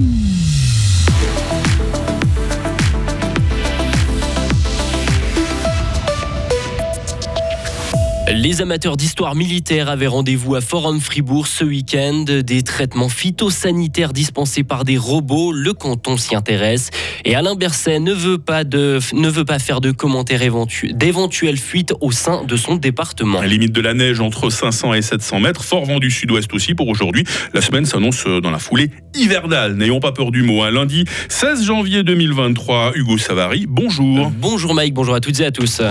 Mm-hmm. Les amateurs d'histoire militaire avaient rendez-vous à Forum Fribourg ce week-end. Des traitements phytosanitaires dispensés par des robots, le canton s'y intéresse. Et Alain Berset ne veut pas, de, ne veut pas faire de commentaires d'éventuelles fuites au sein de son département. La limite de la neige entre 500 et 700 mètres, fort vent du sud-ouest aussi pour aujourd'hui. La semaine s'annonce dans la foulée hivernale. N'ayons pas peur du mot. Un lundi 16 janvier 2023, Hugo Savary, bonjour. Bonjour Mike, bonjour à toutes et à tous.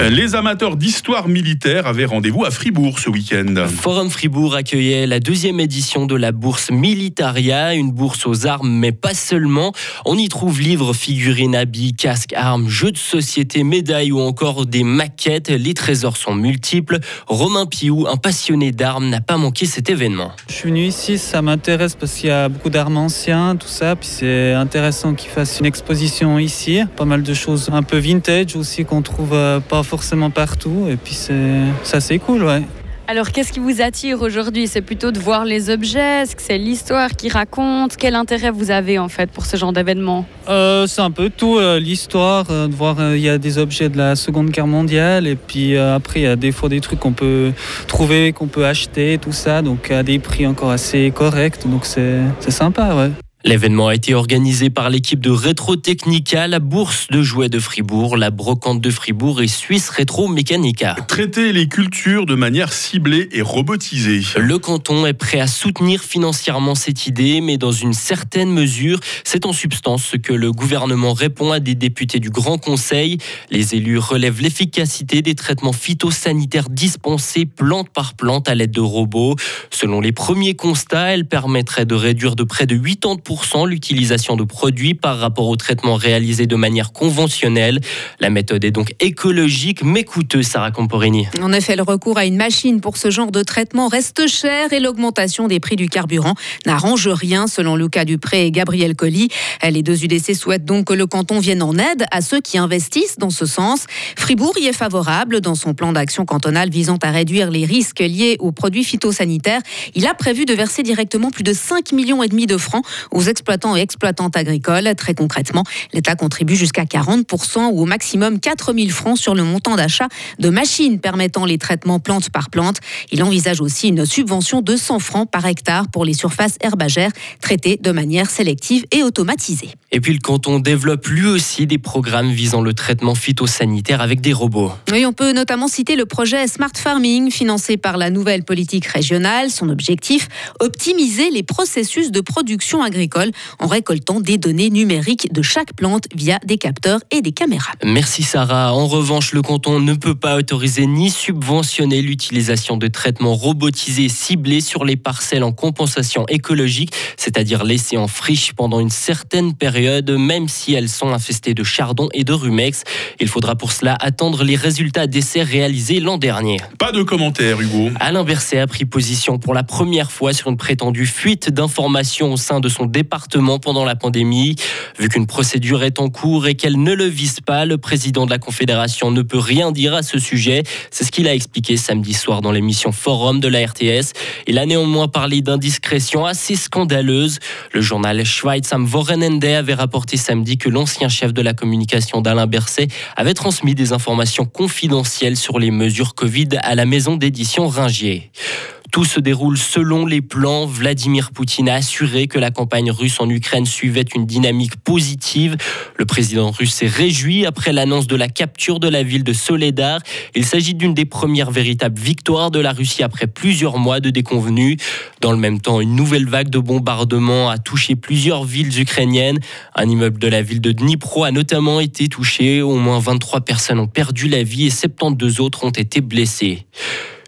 Les amateurs d'histoire militaire avaient rendez-vous à Fribourg ce week-end. Forum Fribourg accueillait la deuxième édition de la bourse Militaria, une bourse aux armes, mais pas seulement. On y trouve livres, figurines, habits, casques, armes, jeux de société, médailles ou encore des maquettes. Les trésors sont multiples. Romain Piou, un passionné d'armes, n'a pas manqué cet événement. Je suis venu ici, ça m'intéresse parce qu'il y a beaucoup d'armes anciennes, tout ça. Puis c'est intéressant qu'ils fassent une exposition ici. Pas mal de choses un peu vintage aussi qu'on trouve euh, pas forcément partout. Et puis c'est ça c'est cool, ouais. Alors qu'est-ce qui vous attire aujourd'hui? C'est plutôt de voir les objets? Est-ce que c'est l'histoire qui raconte? Quel intérêt vous avez en fait pour ce genre d'événement? Euh, C'est un peu tout, euh, l'histoire, euh, de voir il y a des objets de la Seconde Guerre mondiale et puis après il y a des fois des trucs qu'on peut trouver, qu'on peut acheter, tout ça, donc à des prix encore assez corrects, donc c'est sympa, ouais. L'événement a été organisé par l'équipe de Retro Technica, la bourse de jouets de Fribourg, la brocante de Fribourg et Suisse Retro Mechanica. Traiter les cultures de manière ciblée et robotisée. Le canton est prêt à soutenir financièrement cette idée, mais dans une certaine mesure, c'est en substance ce que le gouvernement répond à des députés du Grand Conseil. Les élus relèvent l'efficacité des traitements phytosanitaires dispensés plante par plante à l'aide de robots. Selon les premiers constats, elle permettrait de réduire de près de 80% l'utilisation de produits par rapport au traitement réalisé de manière conventionnelle. La méthode est donc écologique mais coûteuse, Sarah Camporini. En effet, le recours à une machine pour ce genre de traitement reste cher et l'augmentation des prix du carburant n'arrange rien, selon Lucas Dupré et Gabriel Colli. Les deux UDC souhaitent donc que le canton vienne en aide à ceux qui investissent dans ce sens. Fribourg y est favorable dans son plan d'action cantonal visant à réduire les risques liés aux produits phytosanitaires. Il a prévu de verser directement plus de 5 millions et demi de francs aux exploitants et exploitantes agricoles. Très concrètement, l'État contribue jusqu'à 40% ou au maximum 4 000 francs sur le montant d'achat de machines permettant les traitements plante par plante. Il envisage aussi une subvention de 100 francs par hectare pour les surfaces herbagères traitées de manière sélective et automatisée. Et puis le canton développe lui aussi des programmes visant le traitement phytosanitaire avec des robots. Oui, on peut notamment citer le projet Smart Farming financé par la nouvelle politique régionale. Son objectif, optimiser les processus de production agricole en récoltant des données numériques de chaque plante via des capteurs et des caméras. Merci Sarah. En revanche, le canton ne peut pas autoriser ni subventionner l'utilisation de traitements robotisés ciblés sur les parcelles en compensation écologique, c'est-à-dire laissées en friche pendant une certaine période, même si elles sont infestées de chardon et de rumex. Il faudra pour cela attendre les résultats d'essais réalisés l'an dernier. Pas de commentaires, Hugo. Alain Berset a pris position pour la première fois sur une prétendue fuite d'informations au sein de son département pendant la pandémie. Vu qu'une procédure est en cours et qu'elle ne le vise pas, le président de la Confédération ne peut rien dire à ce sujet. C'est ce qu'il a expliqué samedi soir dans l'émission Forum de la RTS. Il a néanmoins parlé d'indiscrétion assez scandaleuse. Le journal Schweiz am Wochenende avait rapporté samedi que l'ancien chef de la communication d'Alain Berset avait transmis des informations confidentielles sur les mesures Covid à la maison d'édition Ringier. Tout se déroule selon les plans. Vladimir Poutine a assuré que la campagne russe en Ukraine suivait une dynamique positive. Le président russe s'est réjoui après l'annonce de la capture de la ville de Soledar. Il s'agit d'une des premières véritables victoires de la Russie après plusieurs mois de déconvenus. Dans le même temps, une nouvelle vague de bombardements a touché plusieurs villes ukrainiennes. Un immeuble de la ville de Dnipro a notamment été touché. Au moins 23 personnes ont perdu la vie et 72 autres ont été blessées.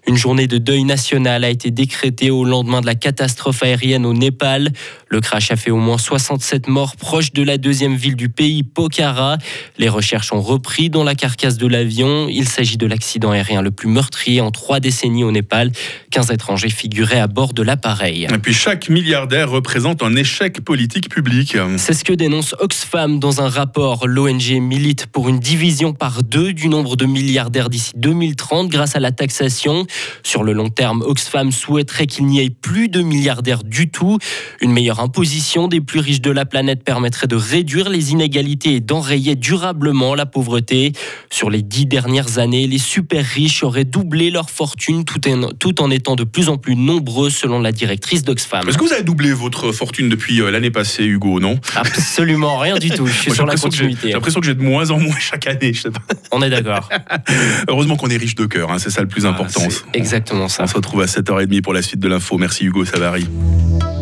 Une journée de deuil national a été décrétée au lendemain de la catastrophe aérienne au Népal. Le crash a fait au moins 67 morts proches de la deuxième ville du pays, Pokhara. Les recherches ont repris dans la carcasse de l'avion. Il s'agit de l'accident aérien le plus meurtrier en trois décennies au Népal. 15 étrangers figuraient à bord de l'appareil. Et puis chaque milliardaire représente un échec politique public. C'est ce que dénonce Oxfam dans un rapport. L'ONG milite pour une division par deux du nombre de milliardaires d'ici 2030 grâce à la taxation. Sur le long terme, Oxfam souhaiterait qu'il n'y ait plus de milliardaires du tout. Une meilleure imposition des plus riches de la planète permettrait de réduire les inégalités et d'enrayer durablement la pauvreté. Sur les dix dernières années, les super riches auraient doublé leur fortune tout en, tout en étant de plus en plus nombreux selon la directrice d'Oxfam. Est-ce que vous avez doublé votre fortune depuis euh, l'année passée, Hugo, non? Absolument rien du tout. Je suis Moi, sur la continuité. J'ai l'impression que j'ai de moins en moins chaque année. je sais pas. On est d'accord. Heureusement qu'on est riche de cœur, hein, c'est ça le plus important. Ah, c'est exactement ça. On se retrouve à 7h30 pour la suite de l'info. Merci Hugo Savary.